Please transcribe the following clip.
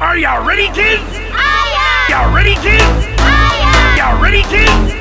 Are y'all ready, kids? Aye, aye. Ya ready, kids? Aye, aye. Ya ready, kids?